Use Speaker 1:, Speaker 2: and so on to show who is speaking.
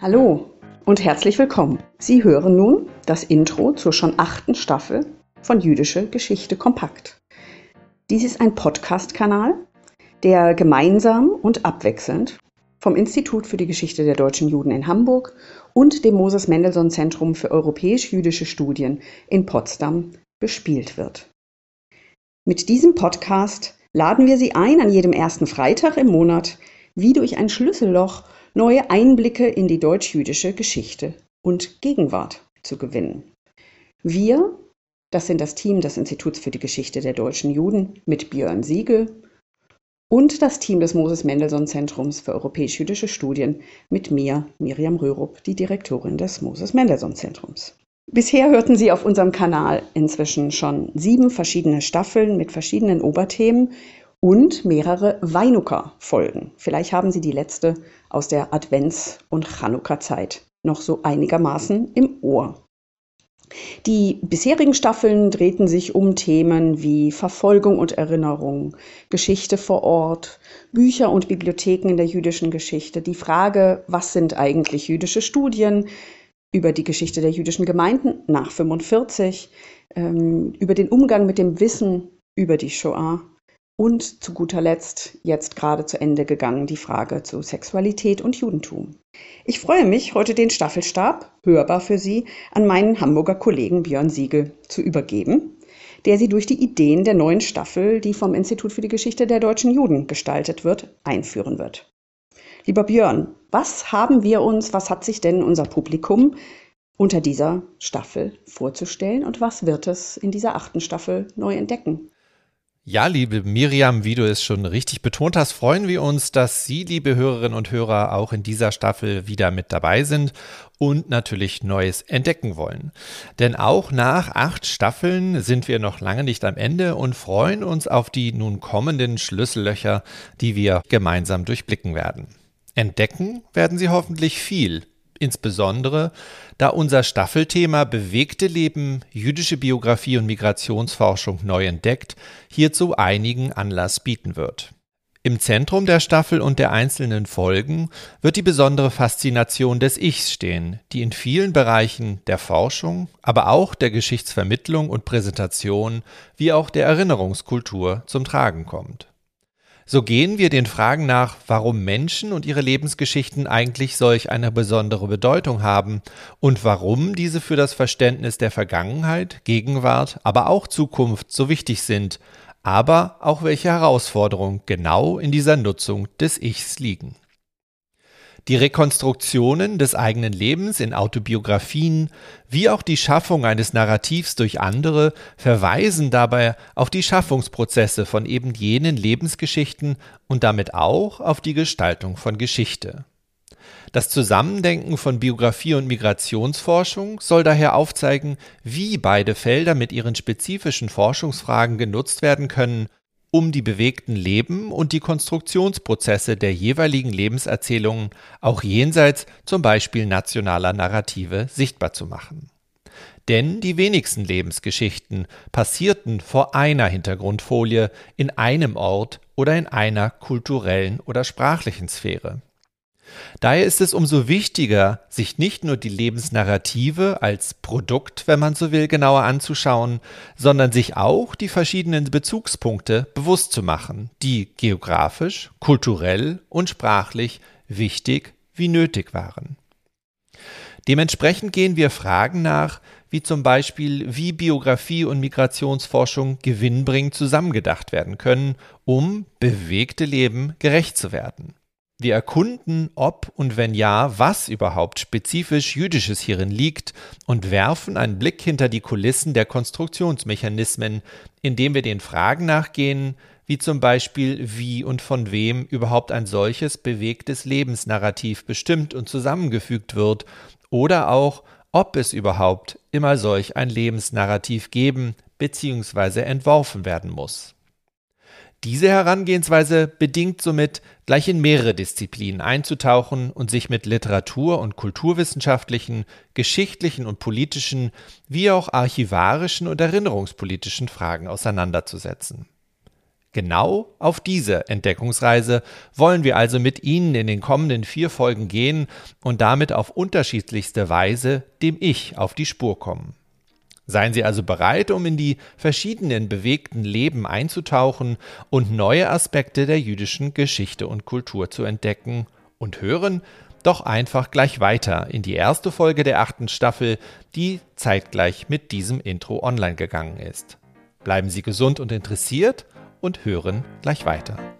Speaker 1: Hallo und herzlich willkommen. Sie hören nun das Intro zur schon achten Staffel von Jüdische Geschichte Kompakt. Dies ist ein Podcast-Kanal, der gemeinsam und abwechselnd vom Institut für die Geschichte der deutschen Juden in Hamburg und dem Moses Mendelssohn Zentrum für europäisch-jüdische Studien in Potsdam bespielt wird. Mit diesem Podcast laden wir Sie ein, an jedem ersten Freitag im Monat wie durch ein Schlüsselloch neue Einblicke in die deutsch-jüdische Geschichte und Gegenwart zu gewinnen. Wir, das sind das Team des Instituts für die Geschichte der deutschen Juden mit Björn Siegel und das Team des Moses Mendelssohn Zentrums für europäisch-jüdische Studien mit mir, Miriam Röhrup, die Direktorin des Moses Mendelssohn Zentrums. Bisher hörten Sie auf unserem Kanal inzwischen schon sieben verschiedene Staffeln mit verschiedenen Oberthemen und mehrere Weinuka-Folgen. Vielleicht haben Sie die letzte aus der Advents- und Chanukka-Zeit noch so einigermaßen im Ohr. Die bisherigen Staffeln drehten sich um Themen wie Verfolgung und Erinnerung, Geschichte vor Ort, Bücher und Bibliotheken in der jüdischen Geschichte, die Frage, was sind eigentlich jüdische Studien, über die Geschichte der jüdischen Gemeinden nach 45, ähm, über den Umgang mit dem Wissen über die Shoah und zu guter Letzt, jetzt gerade zu Ende gegangen, die Frage zu Sexualität und Judentum. Ich freue mich, heute den Staffelstab, hörbar für Sie, an meinen Hamburger Kollegen Björn Siegel zu übergeben, der Sie durch die Ideen der neuen Staffel, die vom Institut für die Geschichte der deutschen Juden gestaltet wird, einführen wird. Lieber Björn, was haben wir uns, was hat sich denn unser Publikum unter dieser Staffel vorzustellen und was wird es in dieser achten Staffel neu entdecken?
Speaker 2: Ja, liebe Miriam, wie du es schon richtig betont hast, freuen wir uns, dass Sie, liebe Hörerinnen und Hörer, auch in dieser Staffel wieder mit dabei sind und natürlich Neues entdecken wollen. Denn auch nach acht Staffeln sind wir noch lange nicht am Ende und freuen uns auf die nun kommenden Schlüssellöcher, die wir gemeinsam durchblicken werden. Entdecken werden Sie hoffentlich viel, insbesondere da unser Staffelthema bewegte Leben, jüdische Biografie und Migrationsforschung neu entdeckt, hierzu einigen Anlass bieten wird. Im Zentrum der Staffel und der einzelnen Folgen wird die besondere Faszination des Ichs stehen, die in vielen Bereichen der Forschung, aber auch der Geschichtsvermittlung und Präsentation wie auch der Erinnerungskultur zum Tragen kommt. So gehen wir den Fragen nach, warum Menschen und ihre Lebensgeschichten eigentlich solch eine besondere Bedeutung haben und warum diese für das Verständnis der Vergangenheit, Gegenwart, aber auch Zukunft so wichtig sind, aber auch welche Herausforderungen genau in dieser Nutzung des Ichs liegen. Die Rekonstruktionen des eigenen Lebens in Autobiografien wie auch die Schaffung eines Narrativs durch andere verweisen dabei auf die Schaffungsprozesse von eben jenen Lebensgeschichten und damit auch auf die Gestaltung von Geschichte. Das Zusammendenken von Biografie und Migrationsforschung soll daher aufzeigen, wie beide Felder mit ihren spezifischen Forschungsfragen genutzt werden können, um die bewegten Leben und die Konstruktionsprozesse der jeweiligen Lebenserzählungen auch jenseits zum Beispiel nationaler Narrative sichtbar zu machen. Denn die wenigsten Lebensgeschichten passierten vor einer Hintergrundfolie in einem Ort oder in einer kulturellen oder sprachlichen Sphäre. Daher ist es umso wichtiger, sich nicht nur die Lebensnarrative als Produkt, wenn man so will, genauer anzuschauen, sondern sich auch die verschiedenen Bezugspunkte bewusst zu machen, die geografisch, kulturell und sprachlich wichtig wie nötig waren. Dementsprechend gehen wir Fragen nach, wie zum Beispiel, wie Biografie und Migrationsforschung gewinnbringend zusammengedacht werden können, um bewegte Leben gerecht zu werden. Wir erkunden, ob und wenn ja, was überhaupt spezifisch Jüdisches hierin liegt und werfen einen Blick hinter die Kulissen der Konstruktionsmechanismen, indem wir den Fragen nachgehen, wie zum Beispiel, wie und von wem überhaupt ein solches bewegtes Lebensnarrativ bestimmt und zusammengefügt wird, oder auch, ob es überhaupt immer solch ein Lebensnarrativ geben bzw. entworfen werden muss. Diese Herangehensweise bedingt somit, gleich in mehrere Disziplinen einzutauchen und sich mit Literatur- und kulturwissenschaftlichen, geschichtlichen und politischen, wie auch archivarischen und erinnerungspolitischen Fragen auseinanderzusetzen. Genau auf diese Entdeckungsreise wollen wir also mit Ihnen in den kommenden vier Folgen gehen und damit auf unterschiedlichste Weise dem Ich auf die Spur kommen. Seien Sie also bereit, um in die verschiedenen bewegten Leben einzutauchen und neue Aspekte der jüdischen Geschichte und Kultur zu entdecken und hören doch einfach gleich weiter in die erste Folge der achten Staffel, die zeitgleich mit diesem Intro online gegangen ist. Bleiben Sie gesund und interessiert und hören gleich weiter.